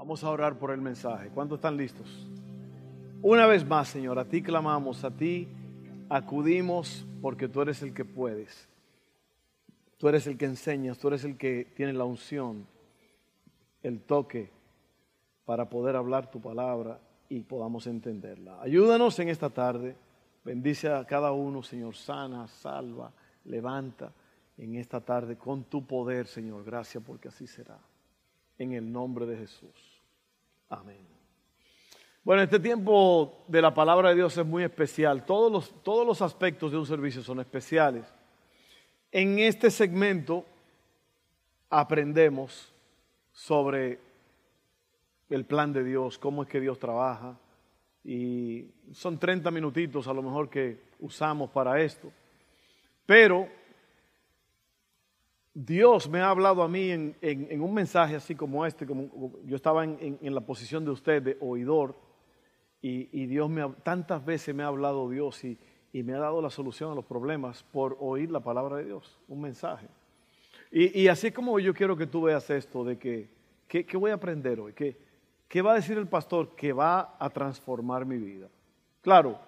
Vamos a orar por el mensaje. ¿Cuántos están listos? Una vez más, Señor, a ti clamamos, a ti acudimos porque tú eres el que puedes. Tú eres el que enseñas, tú eres el que tiene la unción, el toque para poder hablar tu palabra y podamos entenderla. Ayúdanos en esta tarde. Bendice a cada uno, Señor. Sana, salva, levanta en esta tarde con tu poder, Señor. Gracias porque así será. En el nombre de Jesús. Amén. Bueno, este tiempo de la palabra de Dios es muy especial. Todos los, todos los aspectos de un servicio son especiales. En este segmento aprendemos sobre el plan de Dios, cómo es que Dios trabaja. Y son 30 minutitos a lo mejor que usamos para esto. Pero Dios me ha hablado a mí en, un mensaje así como este, como yo estaba en, la posición de usted de oidor, y, Dios me tantas veces me ha hablado Dios y, me ha dado la solución a los problemas por oír la palabra de Dios, un mensaje. Y, así como yo quiero que tú veas esto de que, ¿qué, voy a aprender hoy? ¿Qué, ¿Qué va a decir el pastor que va a transformar mi vida? Claro,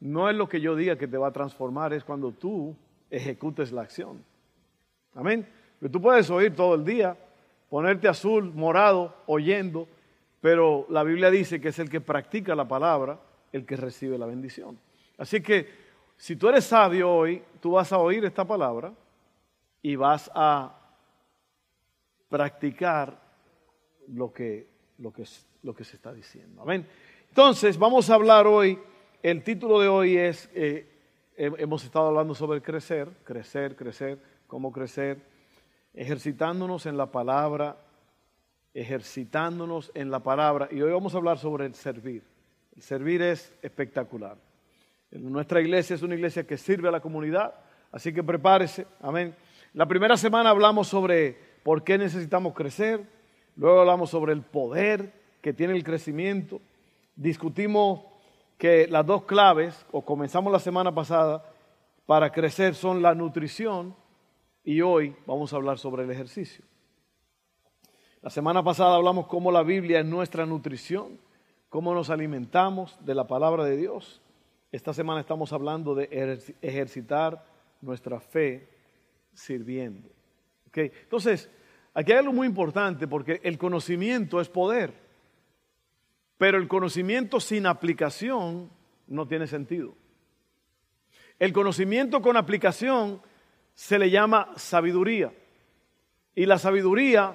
no es lo que yo diga que te va a transformar, es cuando tú ejecutes la acción. Amén. Tú puedes oír todo el día, ponerte azul, morado, oyendo, pero la Biblia dice que es el que practica la palabra el que recibe la bendición. Así que si tú eres sabio hoy, tú vas a oír esta palabra y vas a practicar lo que, lo que, lo que se está diciendo. Amén. Entonces, vamos a hablar hoy, el título de hoy es, eh, hemos estado hablando sobre crecer, crecer, crecer cómo crecer, ejercitándonos en la palabra, ejercitándonos en la palabra. Y hoy vamos a hablar sobre el servir. El servir es espectacular. Nuestra iglesia es una iglesia que sirve a la comunidad, así que prepárese. Amén. La primera semana hablamos sobre por qué necesitamos crecer, luego hablamos sobre el poder que tiene el crecimiento, discutimos que las dos claves, o comenzamos la semana pasada, para crecer son la nutrición y hoy vamos a hablar sobre el ejercicio. La semana pasada hablamos cómo la Biblia es nuestra nutrición, cómo nos alimentamos de la palabra de Dios. Esta semana estamos hablando de ejercitar nuestra fe sirviendo. Entonces, aquí hay algo muy importante porque el conocimiento es poder, pero el conocimiento sin aplicación no tiene sentido. El conocimiento con aplicación se le llama sabiduría. Y la sabiduría,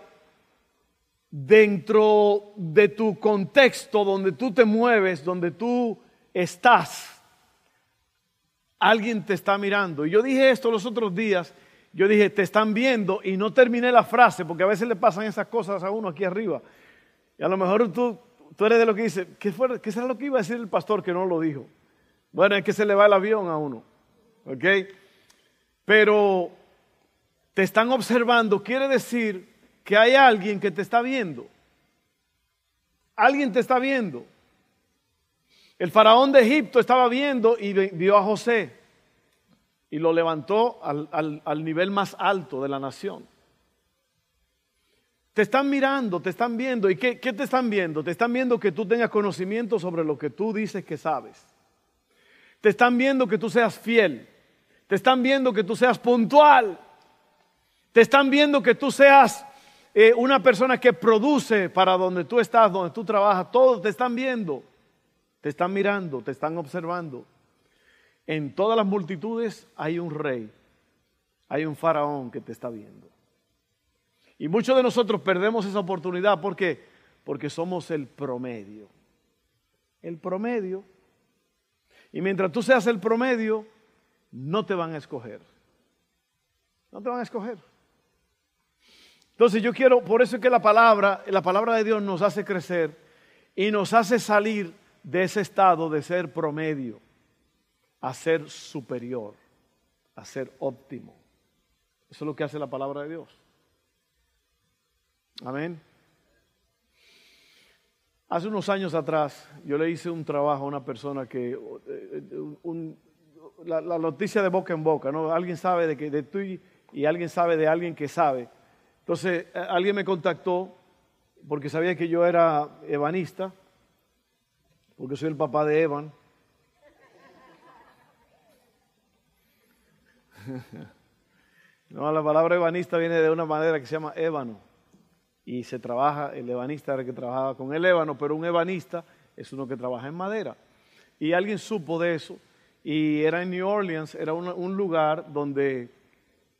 dentro de tu contexto, donde tú te mueves, donde tú estás, alguien te está mirando. Y yo dije esto los otros días, yo dije, te están viendo y no terminé la frase, porque a veces le pasan esas cosas a uno aquí arriba. Y a lo mejor tú, tú eres de lo que dice, ¿qué, fue, ¿qué será lo que iba a decir el pastor que no lo dijo? Bueno, es que se le va el avión a uno. ¿Ok? Pero te están observando, quiere decir que hay alguien que te está viendo. Alguien te está viendo. El faraón de Egipto estaba viendo y vio a José y lo levantó al, nivel más alto de la nación. Te están mirando, te están viendo. ¿Y qué, qué, te están viendo? Te están viendo que tú tengas conocimiento sobre lo que tú dices que sabes. Te están viendo que tú seas fiel. Te están viendo que tú seas puntual. Te están viendo que tú seas eh, una persona que produce para donde tú estás, donde tú trabajas. Todos te están viendo. Te están mirando, te están observando. En todas las multitudes hay un rey. Hay un faraón que te está viendo. Y muchos de nosotros perdemos esa oportunidad. ¿Por qué? Porque somos el promedio. El promedio. Y mientras tú seas el promedio, no te van a escoger. No te van a escoger. Entonces yo quiero, por eso es que la palabra, la palabra de Dios nos hace crecer y nos hace salir de ese estado de ser promedio a ser superior, a ser óptimo. Eso es lo que hace la palabra de Dios. Amén. Hace unos años atrás yo le hice un trabajo a una persona que, eh, eh, un, la, noticia de boca en boca, ¿no? Alguien sabe de, que, de tú y, alguien sabe de alguien que sabe. Entonces, alguien me contactó porque sabía que yo era ebanista, porque soy el papá de Evan. No, la palabra ebanista viene de una manera que se llama ébano. Y se trabaja, el ebanista era el que trabajaba con el ébano, pero un ebanista es uno que trabaja en madera. Y alguien supo de eso. Y era en New Orleans, era un, lugar donde,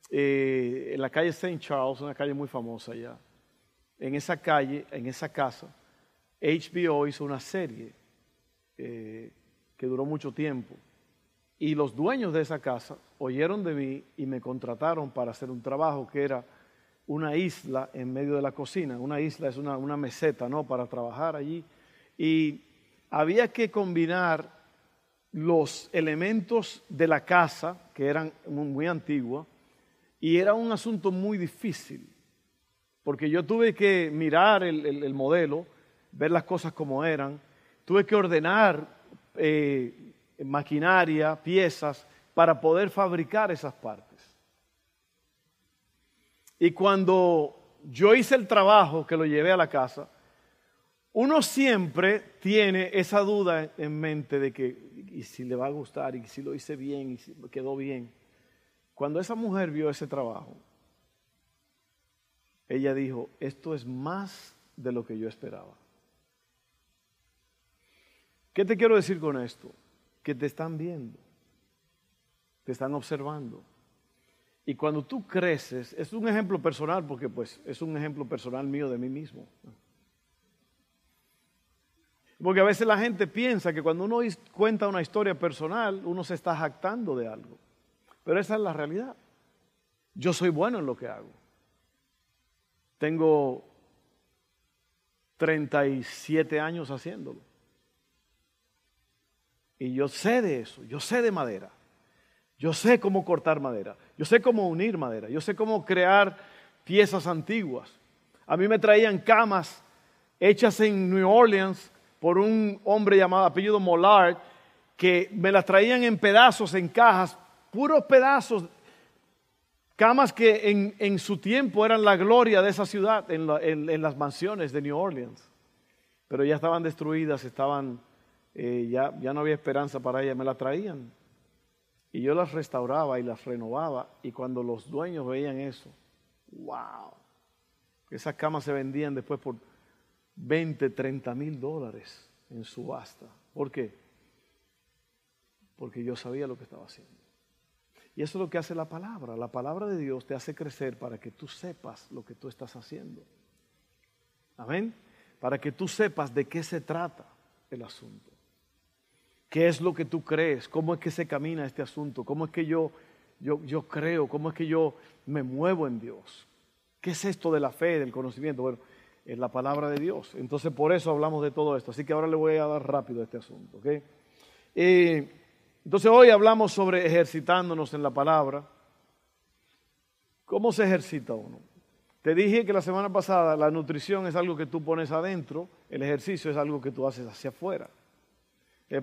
eh, en la calle St. Charles, una calle muy famosa allá, en esa calle, en esa casa, HBO hizo una serie eh, que duró mucho tiempo. Y los dueños de esa casa oyeron de mí y me contrataron para hacer un trabajo que era una isla en medio de la cocina. Una isla es una, una meseta, ¿no? Para trabajar allí. Y había que combinar los elementos de la casa, que eran muy, antiguos, y era un asunto muy difícil, porque yo tuve que mirar el, modelo, ver las cosas como eran, tuve que ordenar eh, maquinaria, piezas, para poder fabricar esas partes. Y cuando yo hice el trabajo que lo llevé a la casa, uno siempre tiene esa duda en mente de que, y si le va a gustar, y si lo hice bien, y si quedó bien. Cuando esa mujer vio ese trabajo, ella dijo, esto es más de lo que yo esperaba. ¿Qué te quiero decir con esto? Que te están viendo, te están observando. Y cuando tú creces, es un ejemplo personal, porque pues es un ejemplo personal mío de mí mismo. Porque a veces la gente piensa que cuando uno cuenta una historia personal, uno se está jactando de algo. Pero esa es la realidad. Yo soy bueno en lo que hago. Tengo 37 años haciéndolo. Y yo sé de eso, yo sé de madera. Yo sé cómo cortar madera, yo sé cómo unir madera, yo sé cómo crear piezas antiguas. A mí me traían camas hechas en New Orleans por un hombre llamado apellido Mollard, que me las traían en pedazos, en cajas, puros pedazos, camas que en, su tiempo eran la gloria de esa ciudad, en, las mansiones de New Orleans, pero ya estaban destruidas, estaban, eh, ya, ya no había esperanza para ellas, me las traían. Y yo las restauraba y las renovaba, y cuando los dueños veían eso, wow, esas camas se vendían después por 20, 30 mil dólares en subasta. ¿Por qué? Porque yo sabía lo que estaba haciendo. Y eso es lo que hace la palabra. La palabra de Dios te hace crecer para que tú sepas lo que tú estás haciendo. Amén. Para que tú sepas de qué se trata el asunto. ¿Qué es lo que tú crees? ¿Cómo es que se camina este asunto? ¿Cómo es que yo, yo, yo creo? ¿Cómo es que yo me muevo en Dios? ¿Qué es esto de la fe, del conocimiento? Bueno, es la palabra de Dios. Entonces por eso hablamos de todo esto. Así que ahora le voy a dar rápido este asunto. entonces hoy hablamos sobre ejercitándonos en la palabra. ¿Cómo se ejercita uno? Te dije que la semana pasada la nutrición es algo que tú pones adentro, el ejercicio es algo que tú haces hacia afuera.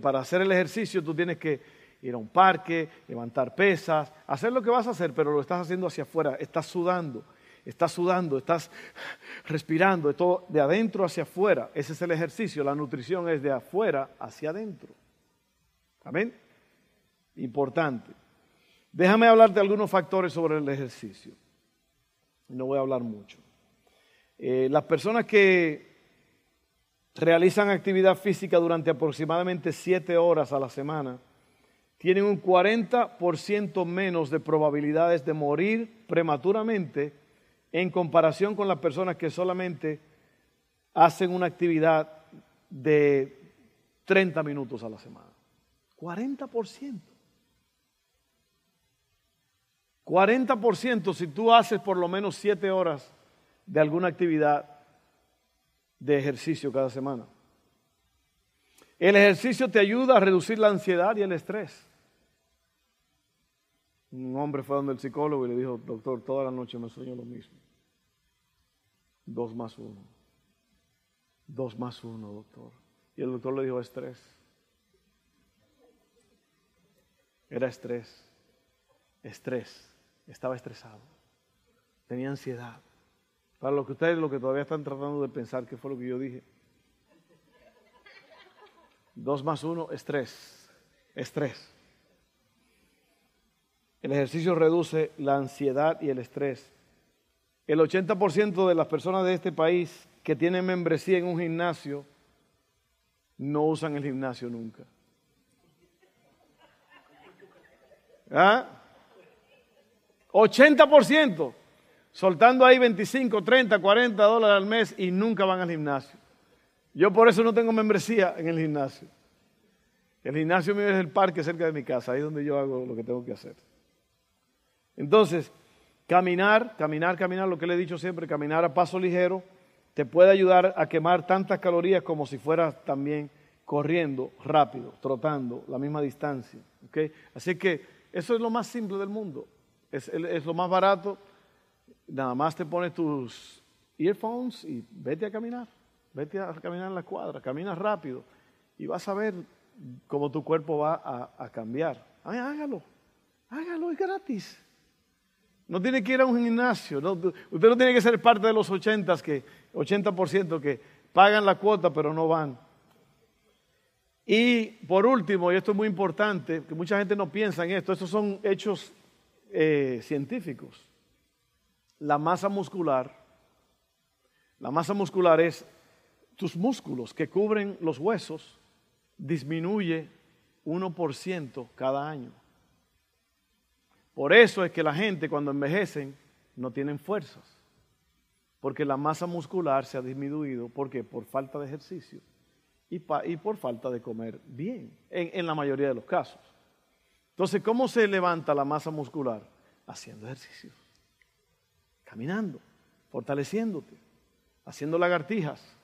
para hacer el ejercicio tú tienes que ir a un parque, levantar pesas, hacer lo que vas a hacer, pero lo estás haciendo hacia afuera, estás sudando estás sudando, estás respirando, de, todo, de adentro hacia afuera. Ese es el ejercicio, la nutrición es de afuera hacia adentro. Amén. Importante. Déjame hablarte de algunos factores sobre el ejercicio. No voy a hablar mucho. Eh, las personas que realizan actividad física durante aproximadamente siete horas a la semana tienen un 40% menos de probabilidades de morir prematuramente en comparación con las personas que solamente hacen una actividad de 30 minutos a la semana. 40%. 40% si tú haces por lo menos 7 horas de alguna actividad de ejercicio cada semana. El ejercicio te ayuda a reducir la ansiedad y el estrés. Un hombre fue donde el psicólogo y le dijo, doctor, toda la noche me sueño lo mismo. Dos más uno. Dos más uno, doctor. Y el doctor le dijo estrés. Era estrés. Estrés. Estaba estresado. Tenía ansiedad. Para lo que ustedes, lo que todavía están tratando de pensar, ¿qué fue lo que yo dije? Dos más uno, estrés. Estrés. El ejercicio reduce la ansiedad y el estrés. El 80% de las personas de este país que tienen membresía en un gimnasio no usan el gimnasio nunca. ¿Ah? 80%, soltando ahí 25, 30, 40 dólares al mes y nunca van al gimnasio. Yo por eso no tengo membresía en el gimnasio. El gimnasio mío es el parque cerca de mi casa, ahí es donde yo hago lo que tengo que hacer. Entonces, caminar, caminar, caminar, lo que le he dicho siempre, caminar a paso ligero, te puede ayudar a quemar tantas calorías como si fueras también corriendo rápido, trotando la misma distancia. Así que eso es lo más simple del mundo, es, es lo más barato. Nada más te pones tus earphones y vete a caminar, vete a caminar en la cuadra, camina rápido y vas a ver cómo tu cuerpo va a, cambiar. hágalo, hágalo, es gratis. No tiene que ir a un gimnasio. usted no tiene que ser parte de los 80 que, 80% que pagan la cuota pero no van. Y por último, y esto es muy importante, que mucha gente no piensa en esto, estos son hechos eh, científicos. La masa muscular, la masa muscular es tus músculos que cubren los huesos, disminuye 1% cada año. Por eso es que la gente cuando envejecen no tienen fuerzas, porque la masa muscular se ha disminuido, ¿por qué? Por falta de ejercicio y, por falta de comer bien, en, en la mayoría de los casos. Entonces, ¿cómo se levanta la masa muscular? Haciendo ejercicios, caminando, fortaleciéndote, haciendo lagartijas,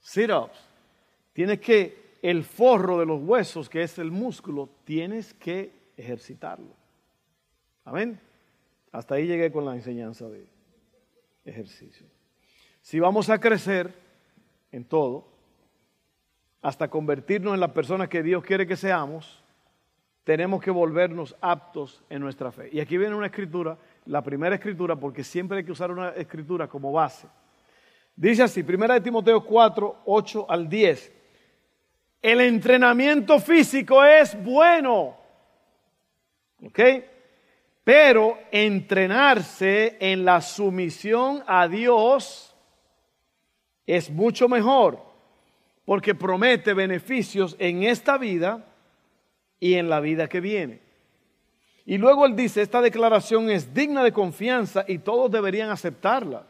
sit-ups. Tienes que, el forro de los huesos, que es el músculo, tienes que ejercitarlo. Amén. Hasta ahí llegué con la enseñanza de ejercicio. Si vamos a crecer en todo, hasta convertirnos en la persona que Dios quiere que seamos, tenemos que volvernos aptos en nuestra fe. Y aquí viene una escritura, la primera escritura, porque siempre hay que usar una escritura como base. Dice así, primera de Timoteo 4, 8 al 10. El entrenamiento físico es bueno ¿Ok? Pero entrenarse en la sumisión a Dios es mucho mejor porque promete beneficios en esta vida y en la vida que viene. Y luego él dice, esta declaración es digna de confianza y todos deberían aceptarla.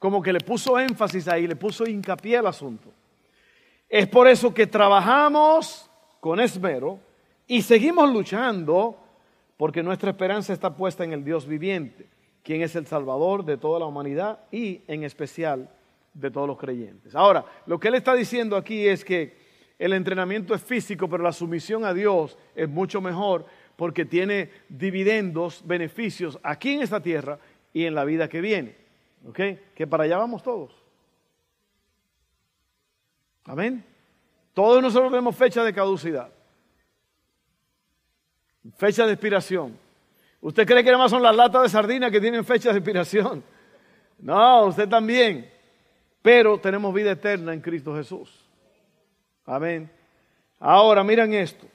Como que le puso énfasis ahí, le puso hincapié al asunto. Es por eso que trabajamos con esmero y seguimos luchando porque nuestra esperanza está puesta en el Dios viviente, quien es el Salvador de toda la humanidad y en especial de todos los creyentes. Ahora, lo que él está diciendo aquí es que el entrenamiento es físico, pero la sumisión a Dios es mucho mejor porque tiene dividendos, beneficios aquí en esta tierra y en la vida que viene. ¿Ok? Que para allá vamos todos. Amén. Todos nosotros tenemos fecha de caducidad. Fecha de expiración. ¿Usted cree que nada más son las latas de sardina que tienen fecha de expiración? No, usted también. Pero tenemos vida eterna en Cristo Jesús. Amén. Ahora, miren esto.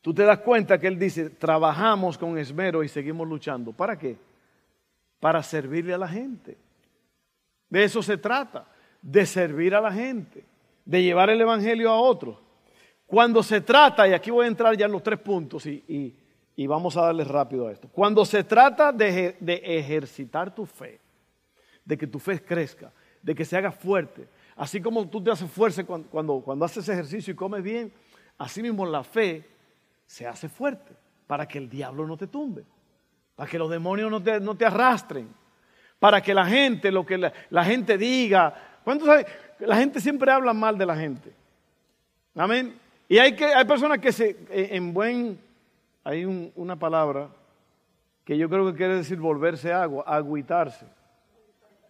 Tú te das cuenta que Él dice, trabajamos con esmero y seguimos luchando. ¿Para qué? Para servirle a la gente. De eso se trata, de servir a la gente, de llevar el Evangelio a otros. Cuando se trata, y aquí voy a entrar ya en los tres puntos y, vamos a darle rápido a esto. Cuando se trata de, ejercitar tu fe, de que tu fe crezca, de que se haga fuerte, así como tú te haces fuerza cuando, cuando, haces ejercicio y comes bien, así mismo la fe se hace fuerte para que el diablo no te tumbe, para que los demonios no te, no te arrastren, para que la gente, lo que la, gente diga, ¿cuántos La gente siempre habla mal de la gente. Amén. Y hay, que, hay personas que se, eh, en buen, hay una palabra que yo creo que quiere decir volverse agua, agüitarse.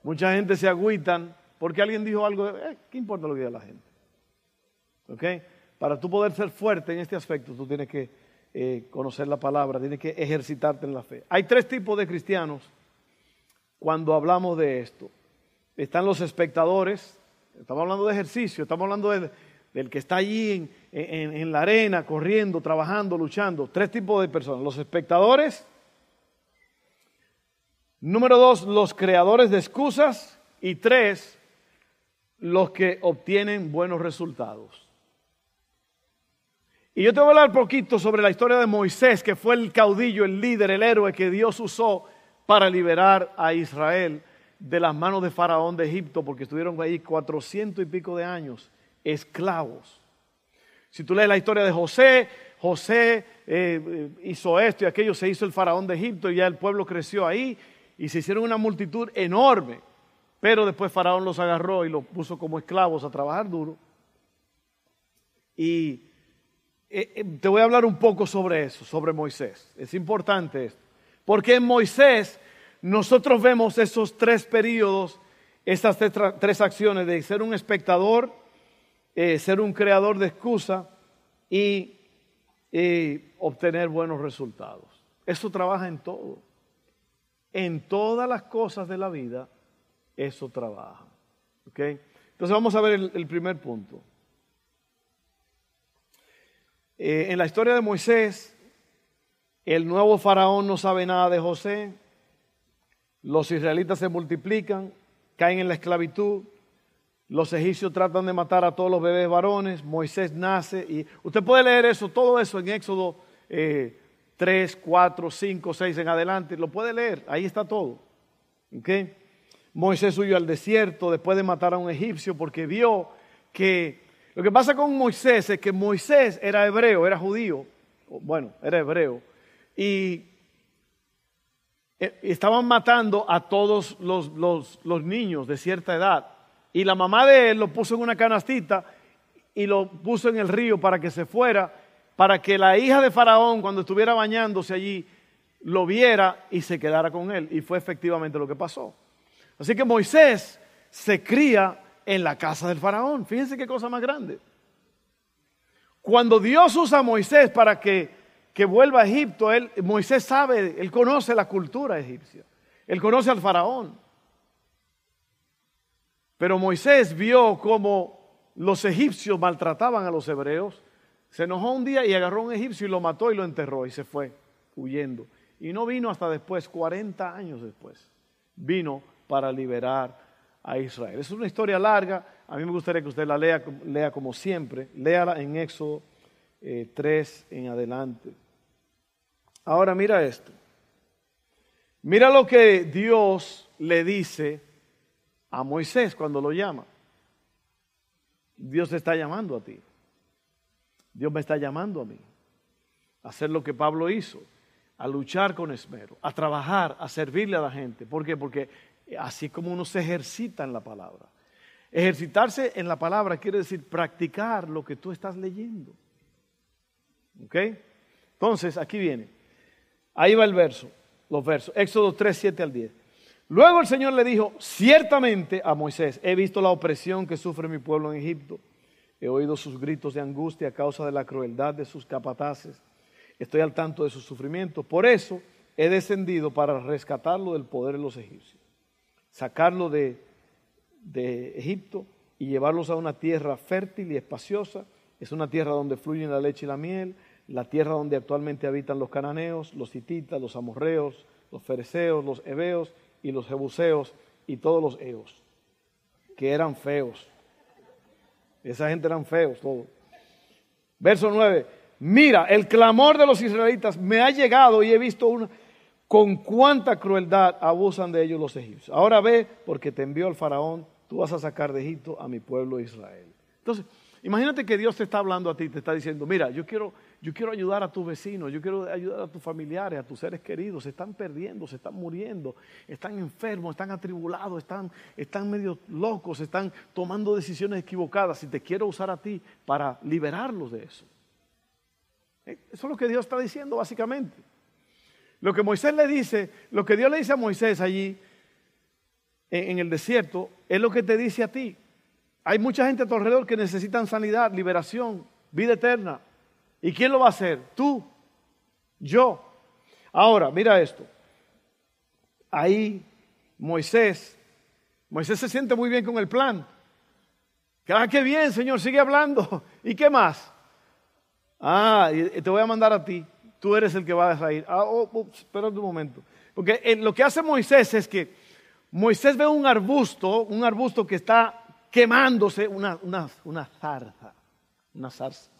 Mucha gente se agüitan porque alguien dijo algo, eh, ¿qué importa lo que diga la gente? ¿Ok? Para tú poder ser fuerte en este aspecto, tú tienes que eh, conocer la palabra, tienes que ejercitarte en la fe. Hay tres tipos de cristianos cuando hablamos de esto. Están los espectadores, estamos hablando de ejercicio, estamos hablando del que está allí en, la arena, corriendo, trabajando, luchando. Tres tipos de personas. Los espectadores. Número dos, los creadores de excusas. Y tres, los que obtienen buenos resultados. Y yo te voy a hablar poquito sobre la historia de Moisés, que fue el caudillo, el líder, el héroe que Dios usó para liberar a Israel de las manos de Faraón de Egipto, porque estuvieron ahí cuatrocientos y pico de años esclavos. Si tú lees la historia de José, José eh, hizo esto y aquello, se hizo el Faraón de Egipto y ya el pueblo creció ahí y se hicieron una multitud enorme. Pero después Faraón los agarró y los puso como esclavos a trabajar duro. Y eh, eh, te voy a hablar un poco sobre eso, sobre Moisés. Es importante esto. Porque en Moisés nosotros vemos esos tres periodos, esas tres, acciones de ser un espectador, eh, ser un creador de excusa y obtener buenos resultados. Eso trabaja en todo. En todas las cosas de la vida, eso trabaja. Entonces vamos a ver el, primer punto. Eh, en la historia de Moisés, el nuevo faraón no sabe nada de José, los israelitas se multiplican, caen en la esclavitud, los egipcios tratan de matar a todos los bebés varones, Moisés nace y usted puede leer eso, todo eso en Éxodo 3, 4, 5, 6 en adelante, lo puede leer, ahí está todo. Moisés huyó al desierto después de matar a un egipcio porque vio que lo que pasa con Moisés es que Moisés era hebreo, era judío, bueno, era hebreo, y eh, estaban matando a todos los, los, niños de cierta edad. Y la mamá de él lo puso en una canastita y lo puso en el río para que se fuera, para que la hija de Faraón, cuando estuviera bañándose allí, lo viera y se quedara con él. Y fue efectivamente lo que pasó. Así que Moisés se cría en la casa del faraón. Fíjense qué cosa más grande. Cuando Dios usa a Moisés para que que vuelva a Egipto, él, Moisés sabe, él conoce la cultura egipcia, él conoce al faraón. Pero Moisés vio cómo los egipcios maltrataban a los hebreos, se enojó un día y agarró a un egipcio y lo mató y lo enterró y se fue huyendo. Y no vino hasta después, 40 años después, vino para liberar a Israel. Es una historia larga, a mí me gustaría que usted la lea, lea como siempre, léala en Éxodo 3 eh, en adelante. Ahora mira esto. Mira lo que Dios le dice a Moisés cuando lo llama. Dios te está llamando a ti. Dios me está llamando a mí. A hacer lo que Pablo hizo. A luchar con esmero. A trabajar, a servirle a la gente. ¿Por qué? Porque así como uno se ejercita en la palabra. Ejercitarse en la palabra quiere decir practicar lo que tú estás leyendo. ¿Ok? Entonces, aquí viene. Ahí va el verso, los versos. Éxodo 3, 7 al 10. Luego el Señor le dijo, ciertamente a Moisés, he visto la opresión que sufre mi pueblo en Egipto. He oído sus gritos de angustia a causa de la crueldad de sus capataces. Estoy al tanto de sus sufrimientos. Por eso he descendido para rescatarlo del poder de los egipcios. Sacarlo de, de Egipto y llevarlos a una tierra fértil y espaciosa. Es una tierra donde fluyen la leche y la miel la tierra donde actualmente habitan los cananeos, los hititas, los amorreos, los fereceos, los heveos y los jebuseos y todos los eos, que eran feos. Esa gente eran feos todos. Verso 9. Mira, el clamor de los israelitas me ha llegado y he visto una, con cuánta crueldad abusan de ellos los egipcios. Ahora ve, porque te envió el faraón, tú vas a sacar de Egipto a mi pueblo Israel. Entonces, imagínate que Dios te está hablando a ti, te está diciendo, mira, yo quiero, yo quiero ayudar a tus vecinos, yo quiero ayudar a tus familiares, a tus seres queridos. Se están perdiendo, se están muriendo, están enfermos, están atribulados, están, están medio locos, están tomando decisiones equivocadas y te quiero usar a ti para liberarlos de eso. Eh, eso es lo que Dios está diciendo básicamente. Lo que Moisés le dice, lo que Dios le dice a Moisés allí en el desierto, es lo que te dice a ti. Hay mucha gente a tu alrededor que necesitan sanidad, liberación, vida eterna. ¿Y quién lo va a hacer? Tú, yo. Ahora, mira esto. Ahí Moisés, Moisés se siente muy bien con el plan. Ah, qué bien, Señor, sigue hablando. ¿Y qué más? Ah, te voy a mandar a ti. Tú eres el que va a salir. Ah, oh, espera un momento. Porque eh, lo que hace Moisés es que Moisés ve un arbusto, un arbusto que está quemándose, una, una, una zarza, una zarza.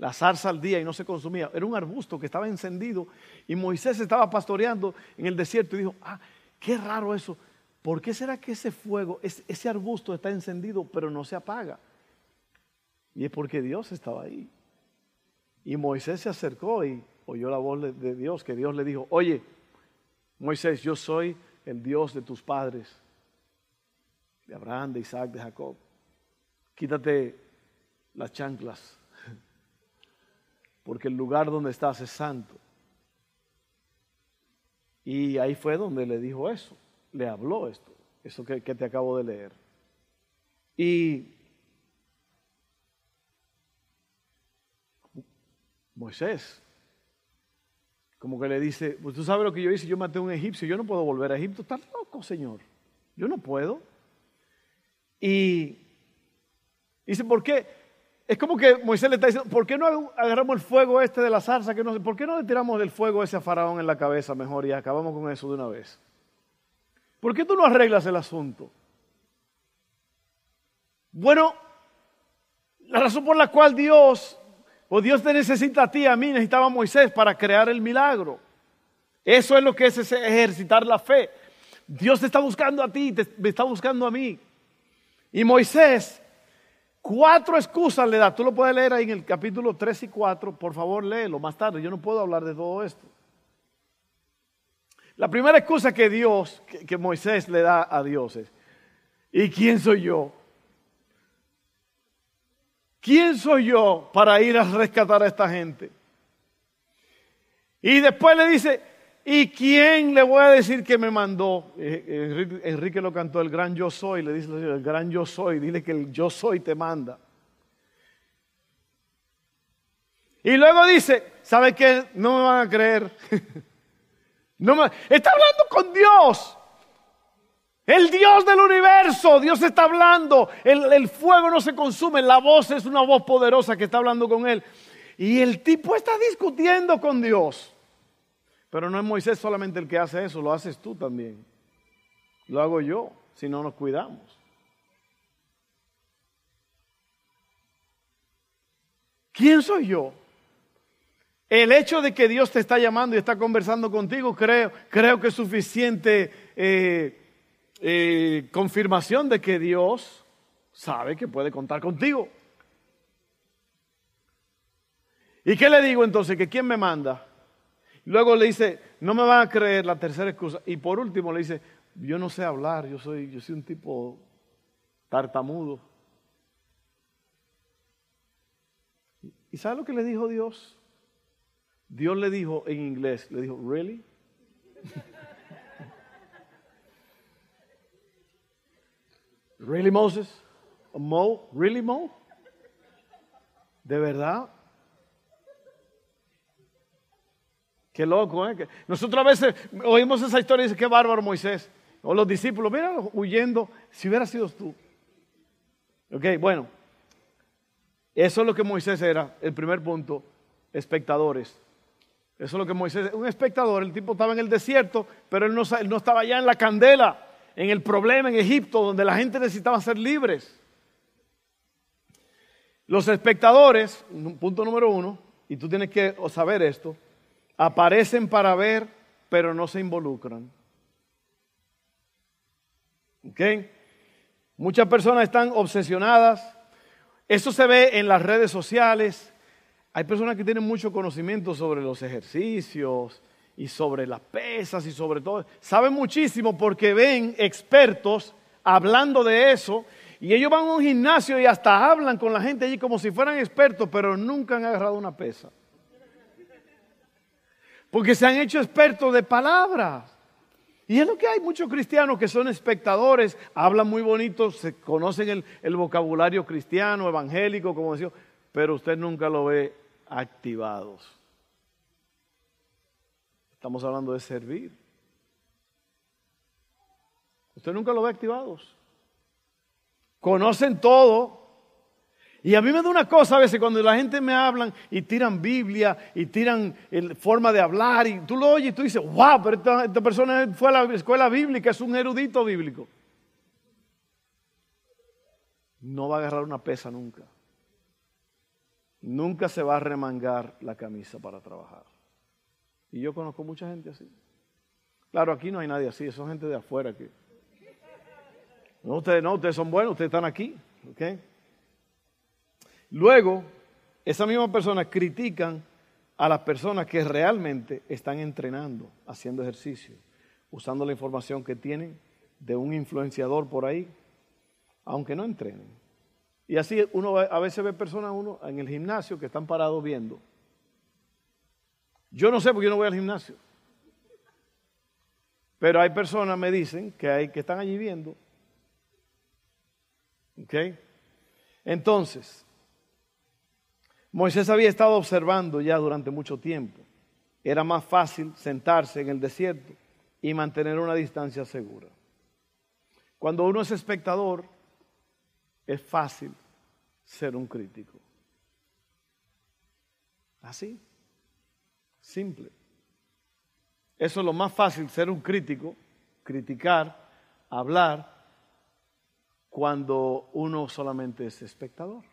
La zarza al día y no se consumía. Era un arbusto que estaba encendido y Moisés estaba pastoreando en el desierto y dijo, ah, qué raro eso. ¿Por qué será que ese fuego, ese arbusto está encendido pero no se apaga? Y es porque Dios estaba ahí. Y Moisés se acercó y oyó la voz de Dios, que Dios le dijo, oye, Moisés, yo soy el Dios de tus padres, de Abraham, de Isaac, de Jacob. Quítate las chanclas, porque el lugar donde estás es santo. Y ahí fue donde le dijo eso, le habló esto, eso que, te acabo de leer. Y Moisés, como que le dice, pues tú sabes lo que yo hice, yo maté a un egipcio, yo no puedo volver a Egipto, estás loco, Señor, yo no puedo. Y dice, ¿por qué? Es como que Moisés le está diciendo, ¿por qué no agarramos el fuego este de la zarza? ¿Por qué no le tiramos el fuego ese a Faraón en la cabeza mejor y acabamos con eso de una vez? ¿Por qué tú no arreglas el asunto? Bueno, la razón por la cual Dios o Dios te necesita a ti, a mí, necesitaba a Moisés para crear el milagro. Eso es lo que es ejercitar la fe. Dios te está buscando a ti, te, me está buscando a mí. Y Moisés, cuatro excusas le da. Tú lo puedes leer ahí en el capítulo 3 y 4. Por favor, léelo más tarde. Yo no puedo hablar de todo esto. La primera excusa que Dios, que, Moisés le da a Dios es, ¿y quién soy yo? ¿Quién soy yo para ir a rescatar a esta gente? Y después le dice, ¿y quién le voy a decir que me mandó? Eh, Enrique, lo cantó, el gran yo soy, le dice, el gran yo soy, dile que el yo soy te manda. Y luego dice, ¿sabe qué? No me van a creer. no me... Está hablando con Dios. El Dios del universo, Dios está hablando, el, fuego no se consume, la voz es una voz poderosa que está hablando con él. Y el tipo está discutiendo con Dios. Pero no es Moisés solamente el que hace eso, lo haces tú también. Lo hago yo, si no nos cuidamos. ¿Quién soy yo? El hecho de que Dios te está llamando y está conversando contigo, creo, creo que es suficiente eh, eh, confirmación de que Dios sabe que puede contar contigo. ¿Y qué le digo entonces? ¿Que quién me manda? Luego le dice, no me van a creer la tercera excusa. Y por último le dice, yo no sé hablar, yo soy, yo soy un tipo tartamudo. ¿Y sabe lo que le dijo Dios? Dios le dijo en inglés, le dijo, ¿really? Really, Moses? Mo? Really, Mo? ¿De verdad? Qué loco, ¿eh? Nosotros a veces oímos esa historia y dice, qué bárbaro Moisés. O los discípulos, mira, huyendo, si hubiera sido tú. Ok, bueno. Eso es lo que Moisés era, el primer punto, espectadores. Eso es lo que Moisés, un espectador, el tipo estaba en el desierto, pero él no, él no estaba allá en la candela en el problema en Egipto donde la gente necesitaba ser libres. Los espectadores, punto número uno, y tú tienes que saber esto, aparecen para ver, pero no se involucran. ¿Ok? Muchas personas están obsesionadas. Eso se ve en las redes sociales. Hay personas que tienen mucho conocimiento sobre los ejercicios, y sobre las pesas y sobre todo. Saben muchísimo porque ven expertos hablando de eso y ellos van a un gimnasio y hasta hablan con la gente allí como si fueran expertos, pero nunca han agarrado una pesa. Porque se han hecho expertos de palabras. Y es lo que hay muchos cristianos que son espectadores, hablan muy bonito, se conocen el, el vocabulario cristiano, evangélico, como decía, pero usted nunca lo ve activados. Estamos hablando de servir. Usted nunca lo ve activados. Conocen todo. Y a mí me da una cosa a veces cuando la gente me hablan y tiran Biblia y tiran forma de hablar y tú lo oyes y tú dices, wow, pero esta, persona fue a la escuela bíblica, es un erudito bíblico. No va a agarrar una pesa nunca. Nunca se va a remangar la camisa para trabajar. Y yo conozco mucha gente así. Claro, aquí no hay nadie así, son gente de afuera que... No, ustedes no, ustedes son buenos, ustedes están aquí. Luego, esa misma persona critican a las personas que realmente están entrenando, haciendo ejercicio, usando la información que tienen de un influenciador por ahí, aunque no entrenen. Y así uno a veces ve personas uno en el gimnasio que están parados viendo. Yo no sé porque yo no voy al gimnasio. Pero hay personas, me dicen, que, hay, que están allí viendo. ¿Ok? Entonces, Moisés había estado observando ya durante mucho tiempo. Era más fácil sentarse en el desierto y mantener una distancia segura. Cuando uno es espectador, es fácil ser un crítico. Así, simple. Eso es lo más fácil, ser un crítico, criticar, hablar, cuando uno solamente es espectador.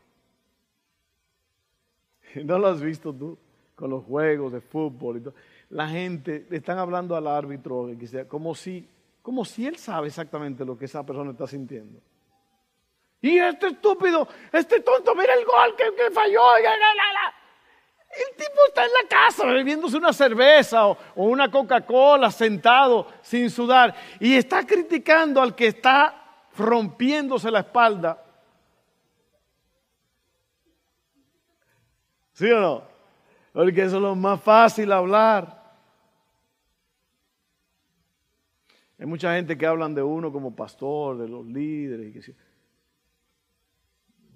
¿No lo has visto tú con los juegos de fútbol y todo? La gente le están hablando al árbitro como si, como si él sabe exactamente lo que esa persona está sintiendo. Y este estúpido, este tonto, mira el gol que, falló. El tipo está en la casa bebiéndose una cerveza o, una Coca-Cola sentado sin sudar y está criticando al que está rompiéndose la espalda. ¿Sí o no? Porque eso es lo más fácil hablar. Hay mucha gente que hablan de uno como pastor, de los líderes. Que,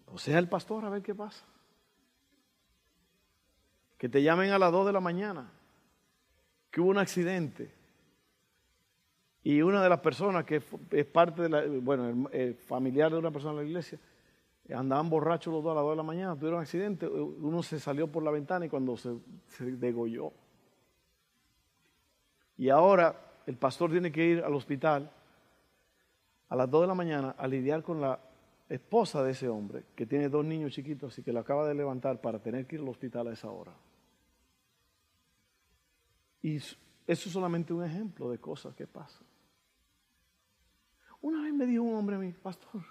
o sea, el pastor, a ver qué pasa que te llamen a las 2 de la mañana, que hubo un accidente. Y una de las personas que es parte de la, bueno, el, familiar de una persona de la iglesia, andaban borrachos los dos a las 2 de la mañana, tuvieron un accidente, uno se salió por la ventana y cuando se, se degolló. Y ahora el pastor tiene que ir al hospital a las 2 de la mañana a lidiar con la esposa de ese hombre, que tiene dos niños chiquitos y que lo acaba de levantar para tener que ir al hospital a esa hora. Y eso es solamente un ejemplo de cosas que pasan. Una vez me dijo un hombre a mí, pastor,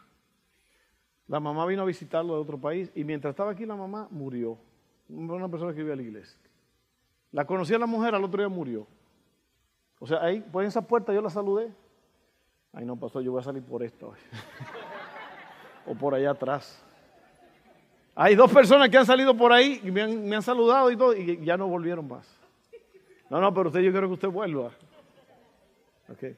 la mamá vino a visitarlo de otro país y mientras estaba aquí la mamá murió. Una persona que vive a la iglesia. La conocía la mujer, al otro día murió. O sea, ahí, por esa puerta yo la saludé. Ay, no, pastor, yo voy a salir por esta o por allá atrás. Hay dos personas que han salido por ahí y me han, me han saludado y todo y ya no volvieron más. No, no, pero usted yo quiero que usted vuelva. Okay.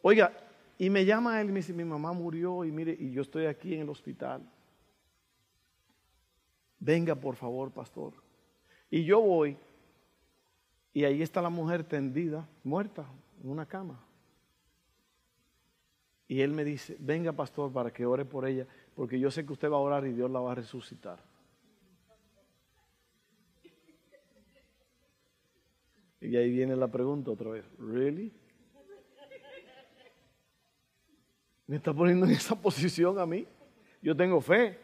Oiga, y me llama él y me dice, mi mamá murió y mire, y yo estoy aquí en el hospital. Venga, por favor, pastor. Y yo voy, y ahí está la mujer tendida, muerta, en una cama. Y él me dice, venga, pastor, para que ore por ella, porque yo sé que usted va a orar y Dios la va a resucitar. Y ahí viene la pregunta otra vez, ¿really? ¿Me está poniendo en esa posición a mí? Yo tengo fe.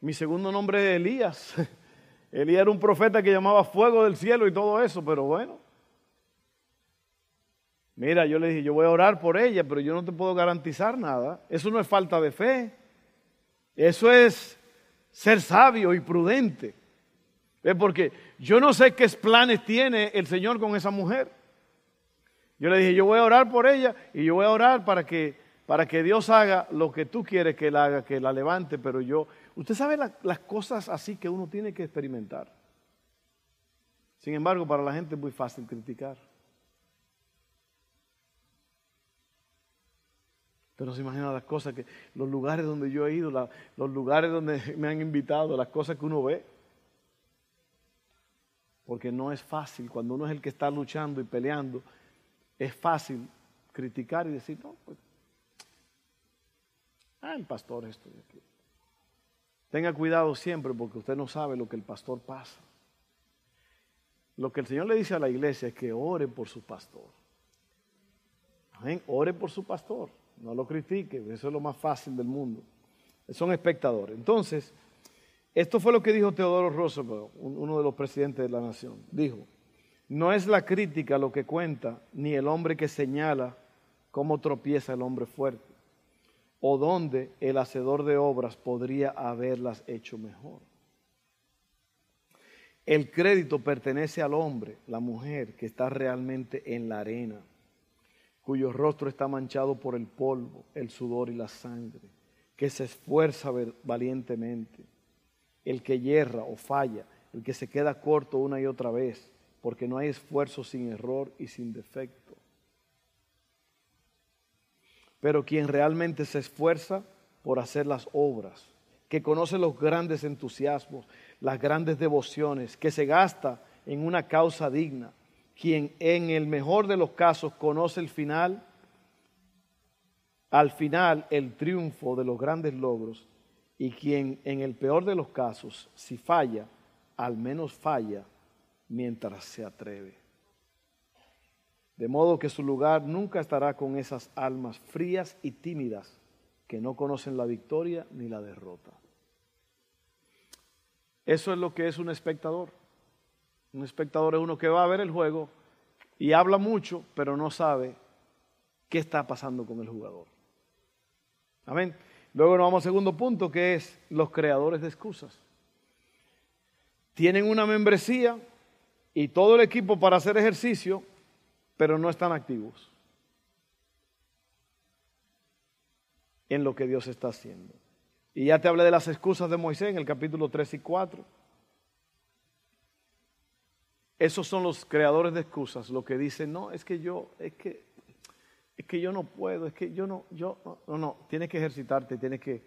Mi segundo nombre es Elías. Elías era un profeta que llamaba fuego del cielo y todo eso, pero bueno. Mira, yo le dije, yo voy a orar por ella, pero yo no te puedo garantizar nada. Eso no es falta de fe. Eso es ser sabio y prudente. Es porque yo no sé qué planes tiene el Señor con esa mujer. Yo le dije, yo voy a orar por ella y yo voy a orar para que, para que Dios haga lo que tú quieres que él haga, que la levante, pero yo, usted sabe las cosas así que uno tiene que experimentar. Sin embargo, para la gente es muy fácil criticar. Pero se imagina las cosas que, los lugares donde yo he ido, los lugares donde me han invitado, las cosas que uno ve. Porque no es fácil, cuando uno es el que está luchando y peleando, es fácil criticar y decir, no, pues Ah, el pastor esto y aquí. Tenga cuidado siempre porque usted no sabe lo que el pastor pasa. Lo que el Señor le dice a la iglesia es que ore por su pastor. Ore por su pastor. No lo critique. Eso es lo más fácil del mundo. Son espectadores. Entonces, esto fue lo que dijo Teodoro Roosevelt, uno de los presidentes de la nación. Dijo, no es la crítica lo que cuenta, ni el hombre que señala cómo tropieza el hombre fuerte, o dónde el hacedor de obras podría haberlas hecho mejor. El crédito pertenece al hombre, la mujer, que está realmente en la arena, cuyo rostro está manchado por el polvo, el sudor y la sangre, que se esfuerza valientemente, el que yerra o falla, el que se queda corto una y otra vez, porque no hay esfuerzo sin error y sin defecto. Pero quien realmente se esfuerza por hacer las obras, que conoce los grandes entusiasmos, las grandes devociones, que se gasta en una causa digna, quien en el mejor de los casos conoce el final, al final el triunfo de los grandes logros, y quien en el peor de los casos, si falla, al menos falla mientras se atreve. De modo que su lugar nunca estará con esas almas frías y tímidas que no conocen la victoria ni la derrota. Eso es lo que es un espectador. Un espectador es uno que va a ver el juego y habla mucho, pero no sabe qué está pasando con el jugador. Amén. Luego nos vamos al segundo punto, que es los creadores de excusas. Tienen una membresía, y todo el equipo para hacer ejercicio, pero no están activos en lo que Dios está haciendo. Y ya te hablé de las excusas de Moisés en el capítulo 3 y 4. Esos son los creadores de excusas, lo que dicen, no, es que yo, es que, es que yo no puedo, es que yo no, yo, no, no, no, tienes que ejercitarte, tienes que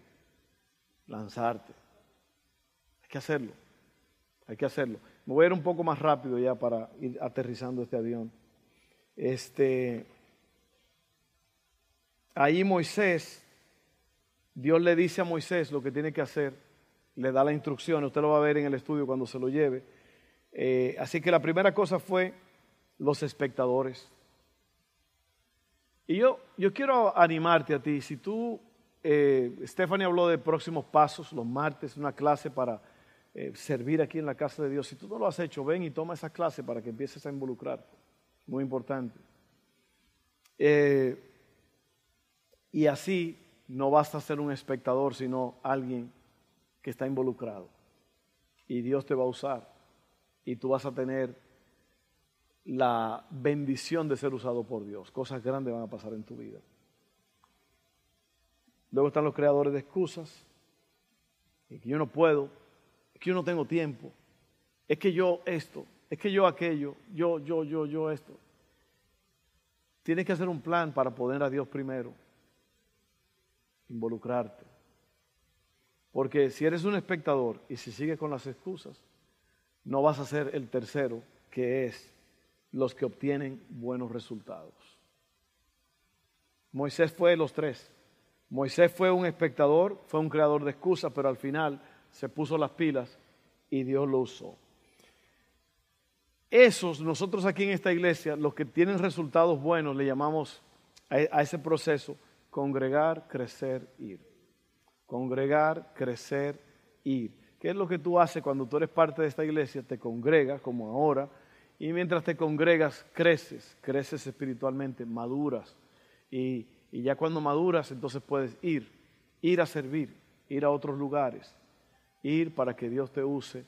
lanzarte. Hay que hacerlo, hay que hacerlo. Me voy a ir un poco más rápido ya para ir aterrizando este avión. Este, ahí Moisés, Dios le dice a Moisés lo que tiene que hacer, le da la instrucción, usted lo va a ver en el estudio cuando se lo lleve. Eh, así que la primera cosa fue los espectadores. Y yo, yo quiero animarte a ti, si tú, eh, Stephanie habló de próximos pasos, los martes, una clase para eh, servir aquí en la casa de Dios. Si tú no lo has hecho, ven y toma esa clase para que empieces a involucrar. Muy importante. Eh, y así no basta ser un espectador, sino alguien que está involucrado. Y Dios te va a usar. Y tú vas a tener la bendición de ser usado por Dios. Cosas grandes van a pasar en tu vida. Luego están los creadores de excusas. Que yo no puedo, que yo no tengo tiempo, es que yo esto, es que yo aquello, yo, yo, yo, yo esto. Tienes que hacer un plan para poner a Dios primero, involucrarte. Porque si eres un espectador y si sigues con las excusas, no vas a ser el tercero, que es los que obtienen buenos resultados. Moisés fue de los tres. Moisés fue un espectador, fue un creador de excusas, pero al final se puso las pilas y Dios lo usó. Esos, nosotros aquí en esta iglesia, los que tienen resultados buenos, le llamamos a ese proceso congregar, crecer, ir. Congregar, crecer, ir. ¿Qué es lo que tú haces cuando tú eres parte de esta iglesia? Te congregas, como ahora, y mientras te congregas, creces, creces espiritualmente, maduras. Y, y ya cuando maduras, entonces puedes ir, ir a servir, ir a otros lugares ir para que Dios te use,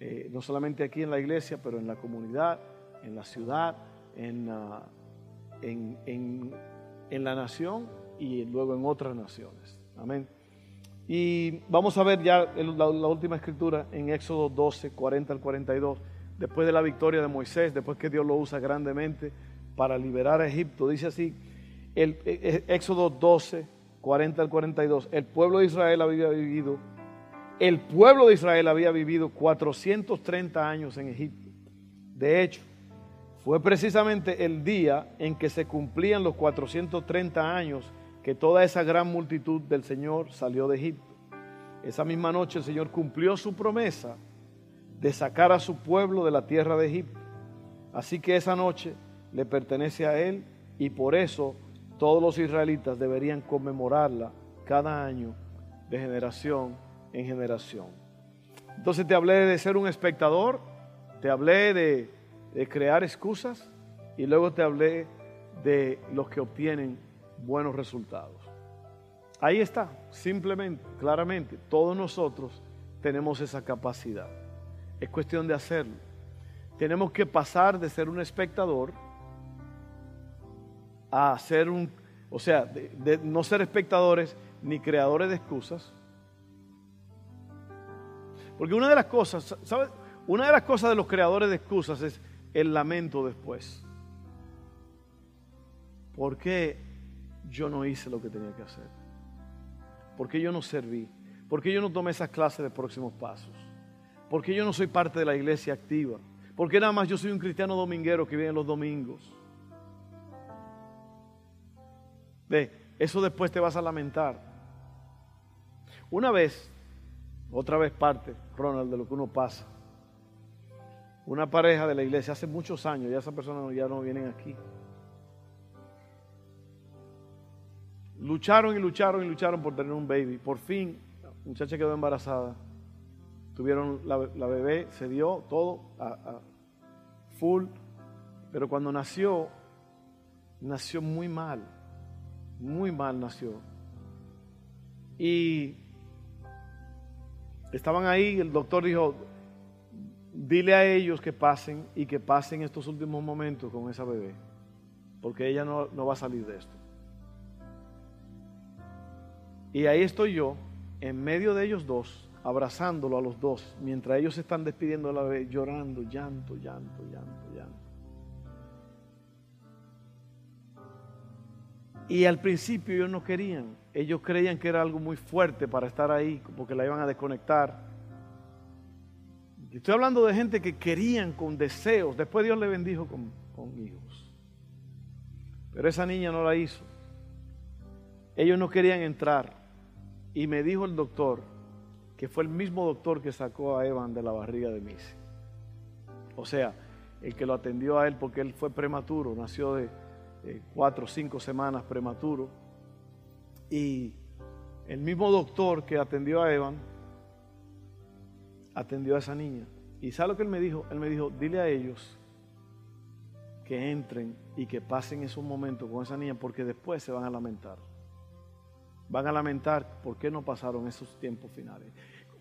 eh, no solamente aquí en la iglesia, pero en la comunidad, en la ciudad, en, en, la nación y luego en otras naciones. Amén. Y vamos a ver ya la, última escritura en Éxodo 12, 40 al 42, después de la victoria de Moisés, después que Dios lo usa grandemente para liberar a Egipto. Dice así, el, eh, Éxodo 12, 40 al 42, el pueblo de Israel había vivido el pueblo de Israel había vivido 430 años en Egipto. De hecho, fue precisamente el día en que se cumplían los 430 años que toda esa gran multitud del Señor salió de Egipto. Esa misma noche el Señor cumplió su promesa de sacar a su pueblo de la tierra de Egipto. Así que esa noche le pertenece a Él y por eso todos los israelitas deberían conmemorarla cada año de generación en generación. Entonces te hablé de ser un espectador, te hablé de, crear excusas y luego te hablé de los que obtienen buenos resultados. Ahí está, simplemente, claramente, todos nosotros tenemos esa capacidad. Es cuestión de hacerlo. Tenemos que pasar de ser un espectador a ser un, o sea, de, no ser espectadores ni creadores de excusas. Porque una de las cosas, ¿sabes? Una de las cosas de los creadores de excusas es el lamento después. ¿Por qué yo no hice lo que tenía que hacer? ¿Por qué yo no serví? ¿Por qué yo no tomé esas clases de próximos pasos? ¿Por qué yo no soy parte de la iglesia activa? ¿Por qué nada más yo soy un cristiano dominguero que viene los domingos? Ve, eso después te vas a lamentar. Una vez, otra vez parte, Ronald, de lo que uno pasa. Una pareja de la iglesia hace muchos años, ya esas personas ya no vienen aquí. Lucharon y lucharon y lucharon por tener un baby. Por fin, la muchacha quedó embarazada. Tuvieron la, bebé, se dio todo a, full. Pero cuando nació, nació muy mal. Muy mal nació. Y estaban ahí, el doctor dijo, dile a ellos que pasen y que pasen estos últimos momentos con esa bebé, porque ella no, no va a salir de esto. Y ahí estoy yo, en medio de ellos dos, abrazándolo a los dos, mientras ellos se están despidiendo de la vez, llorando, llanto, llanto, llanto, llanto. Y al principio ellos no querían, ellos creían que era algo muy fuerte para estar ahí, porque la iban a desconectar. Estoy hablando de gente que querían con deseos, después Dios le bendijo con, hijos. Pero esa niña no la hizo. Ellos no querían entrar. Y me dijo el doctor, que fue el mismo doctor que sacó a Evan de la barriga de Missy. O sea, el que lo atendió a él porque él fue prematuro, nació de cuatro o cinco semanas prematuro. Y el mismo doctor que atendió a Evan, atendió a esa niña. ¿Y sabe lo que él me dijo? Él me dijo, dile a ellos que entren y que pasen esos momentos con esa niña porque después se van a lamentar van a lamentar por qué no pasaron esos tiempos finales.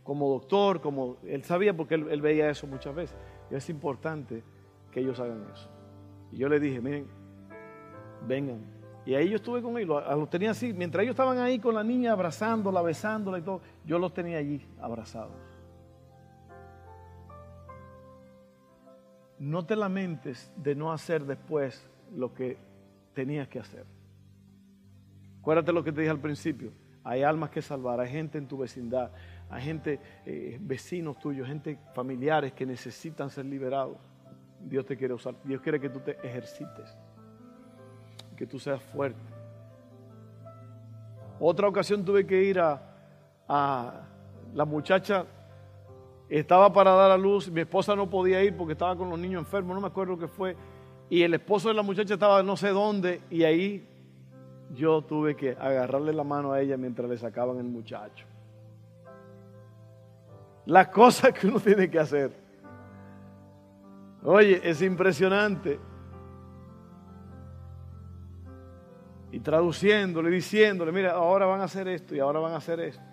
Como doctor, como él sabía porque él, veía eso muchas veces. Y es importante que ellos hagan eso. Y yo le dije, miren, vengan. Y ahí yo estuve con ellos, los tenía así, mientras ellos estaban ahí con la niña abrazándola, besándola y todo, yo los tenía allí abrazados. No te lamentes de no hacer después lo que tenías que hacer. Acuérdate lo que te dije al principio. Hay almas que salvar, hay gente en tu vecindad, hay gente, eh, vecinos tuyos, gente familiares que necesitan ser liberados. Dios te quiere usar, Dios quiere que tú te ejercites, que tú seas fuerte. Otra ocasión tuve que ir a, a la muchacha, estaba para dar a luz, mi esposa no podía ir porque estaba con los niños enfermos, no me acuerdo qué fue, y el esposo de la muchacha estaba no sé dónde, y ahí yo tuve que agarrarle la mano a ella mientras le sacaban el muchacho. Las cosas que uno tiene que hacer. Oye, es impresionante. Traduciéndole, diciéndole, mira, ahora van a hacer esto y ahora van a hacer esto.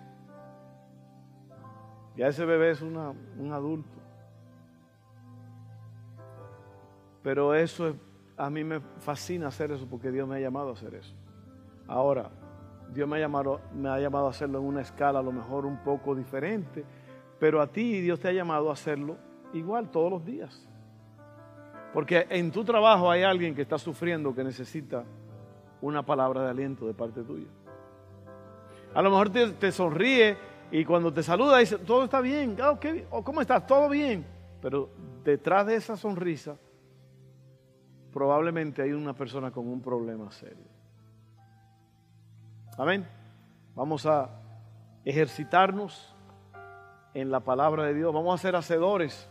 Ya ese bebé es un adulto. Pero eso a mí me fascina hacer eso porque Dios me ha llamado a hacer eso. Ahora, Dios me ha, llamado, me ha llamado a hacerlo en una escala a lo mejor un poco diferente, pero a ti Dios te ha llamado a hacerlo igual todos los días. Porque en tu trabajo hay alguien que está sufriendo, que necesita una palabra de aliento de parte tuya. A lo mejor te, sonríe y cuando te saluda dice, todo está bien, oh, oh, ¿cómo estás? Todo bien. Pero detrás de esa sonrisa probablemente hay una persona con un problema serio. Amén. Vamos a ejercitarnos en la palabra de Dios. Vamos a ser hacedores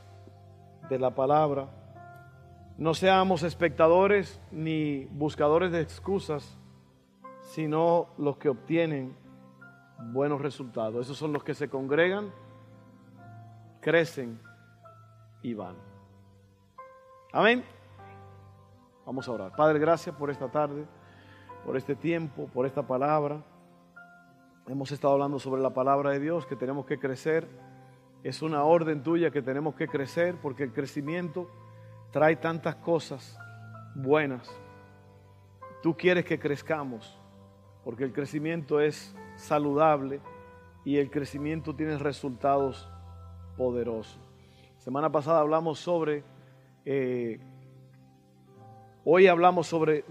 de la palabra. No seamos espectadores ni buscadores de excusas, sino los que obtienen buenos resultados. Esos son los que se congregan, crecen y van. Amén. Vamos a orar. Padre, gracias por esta tarde, por este tiempo, por esta palabra. Hemos estado hablando sobre la palabra de Dios, que tenemos que crecer. Es una orden tuya que tenemos que crecer porque el crecimiento trae tantas cosas buenas. Tú quieres que crezcamos porque el crecimiento es saludable y el crecimiento tiene resultados poderosos. Semana pasada hablamos sobre, eh, hoy hablamos sobre,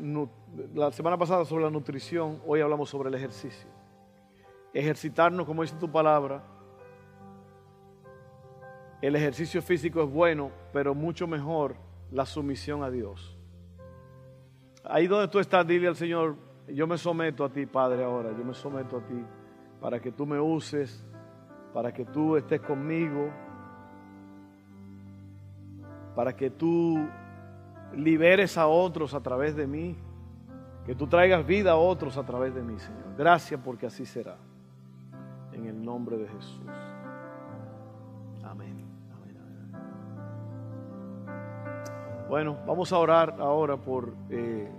la semana pasada sobre la nutrición, hoy hablamos sobre el ejercicio. Ejercitarnos, como dice tu palabra, el ejercicio físico es bueno, pero mucho mejor la sumisión a Dios. Ahí donde tú estás, dile al Señor, yo me someto a ti, Padre, ahora, yo me someto a ti para que tú me uses, para que tú estés conmigo, para que tú liberes a otros a través de mí, que tú traigas vida a otros a través de mí, Señor. Gracias porque así será. En el nombre de Jesús. Bueno, vamos a orar ahora por... Eh,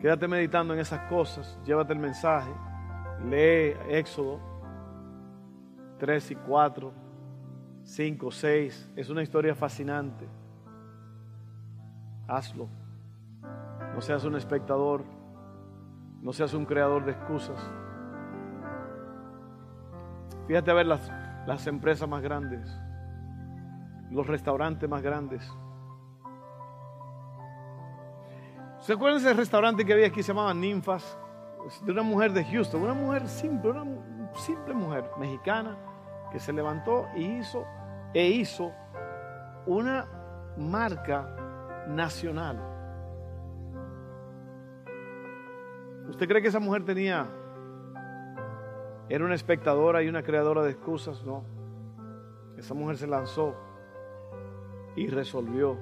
quédate meditando en esas cosas, llévate el mensaje, lee Éxodo 3 y 4, 5, 6. Es una historia fascinante. Hazlo. No seas un espectador, no seas un creador de excusas. Fíjate a ver las, las empresas más grandes, los restaurantes más grandes. ¿Se acuerdan ese restaurante que había aquí? Se llamaba Ninfas, de una mujer de Houston, una mujer simple, una simple mujer mexicana que se levantó y hizo, e hizo una marca nacional. ¿Usted cree que esa mujer tenía era una espectadora y una creadora de excusas, no. Esa mujer se lanzó y resolvió.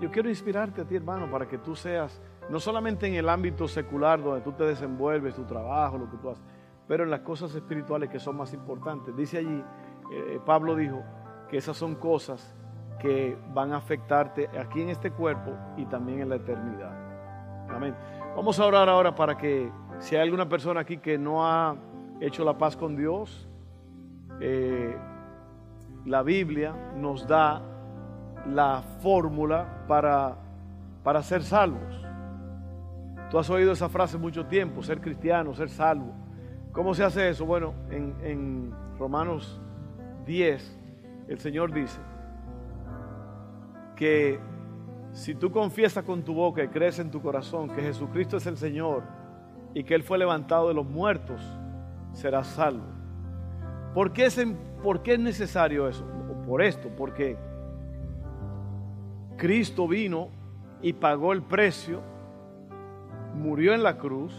Yo quiero inspirarte a ti, hermano, para que tú seas, no solamente en el ámbito secular donde tú te desenvuelves, tu trabajo, lo que tú haces, pero en las cosas espirituales que son más importantes. Dice allí, eh, Pablo dijo que esas son cosas que van a afectarte aquí en este cuerpo y también en la eternidad. Amén. Vamos a orar ahora para que si hay alguna persona aquí que no ha hecho la paz con Dios, eh, la Biblia nos da la fórmula para, para ser salvos. Tú has oído esa frase mucho tiempo, ser cristiano, ser salvo. ¿Cómo se hace eso? Bueno, en, en Romanos 10, el Señor dice que si tú confiesas con tu boca y crees en tu corazón que Jesucristo es el Señor y que Él fue levantado de los muertos, serás salvo. ¿Por qué, es, ¿Por qué es necesario eso? Por esto, porque Cristo vino y pagó el precio, murió en la cruz,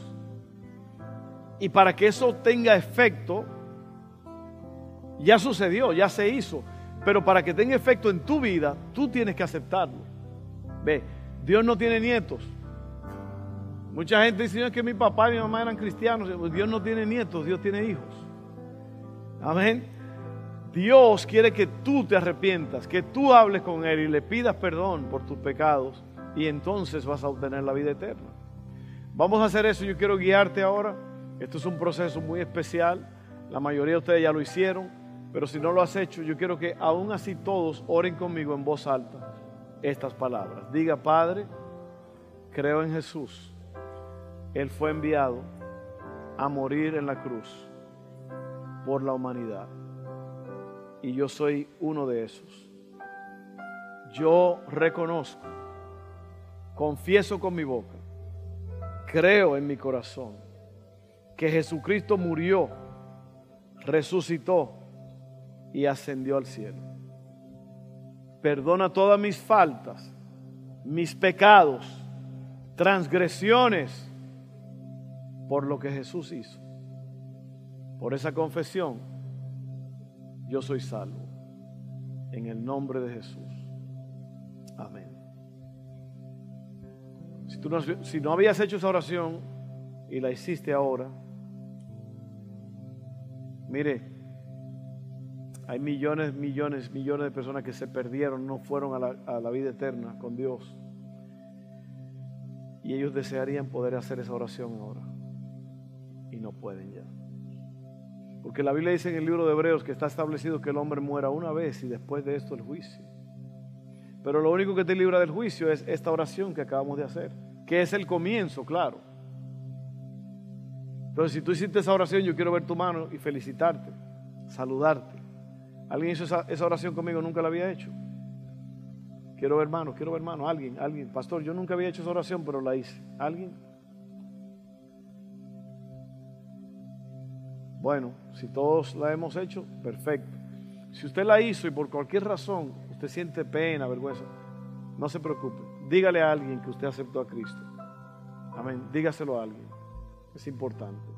y para que eso tenga efecto, ya sucedió, ya se hizo, pero para que tenga efecto en tu vida, tú tienes que aceptarlo. Ve, Dios no tiene nietos. Mucha gente dice que mi papá y mi mamá eran cristianos. Dios no tiene nietos, Dios tiene hijos. Amén. Dios quiere que tú te arrepientas, que tú hables con Él y le pidas perdón por tus pecados y entonces vas a obtener la vida eterna. Vamos a hacer eso, yo quiero guiarte ahora. Esto es un proceso muy especial. La mayoría de ustedes ya lo hicieron, pero si no lo has hecho, yo quiero que aún así todos oren conmigo en voz alta estas palabras. Diga, Padre, creo en Jesús él fue enviado a morir en la cruz por la humanidad. Y yo soy uno de esos. Yo reconozco, confieso con mi boca, creo en mi corazón que Jesucristo murió, resucitó y ascendió al cielo. Perdona todas mis faltas, mis pecados, transgresiones por lo que Jesús hizo, por esa confesión, yo soy salvo. En el nombre de Jesús. Amén. Si, tú no, si no habías hecho esa oración y la hiciste ahora, mire, hay millones, millones, millones de personas que se perdieron, no fueron a la, a la vida eterna con Dios. Y ellos desearían poder hacer esa oración ahora. Y no pueden ya. Porque la Biblia dice en el libro de Hebreos que está establecido que el hombre muera una vez y después de esto el juicio. Pero lo único que te libra del juicio es esta oración que acabamos de hacer, que es el comienzo, claro. Entonces, si tú hiciste esa oración, yo quiero ver tu mano y felicitarte, saludarte. ¿Alguien hizo esa, esa oración conmigo? Nunca la había hecho. Quiero ver hermano, quiero ver hermano, alguien, alguien. Pastor, yo nunca había hecho esa oración, pero la hice. ¿Alguien? Bueno, si todos la hemos hecho, perfecto. Si usted la hizo y por cualquier razón usted siente pena, vergüenza, no se preocupe. Dígale a alguien que usted aceptó a Cristo. Amén. Dígaselo a alguien. Es importante.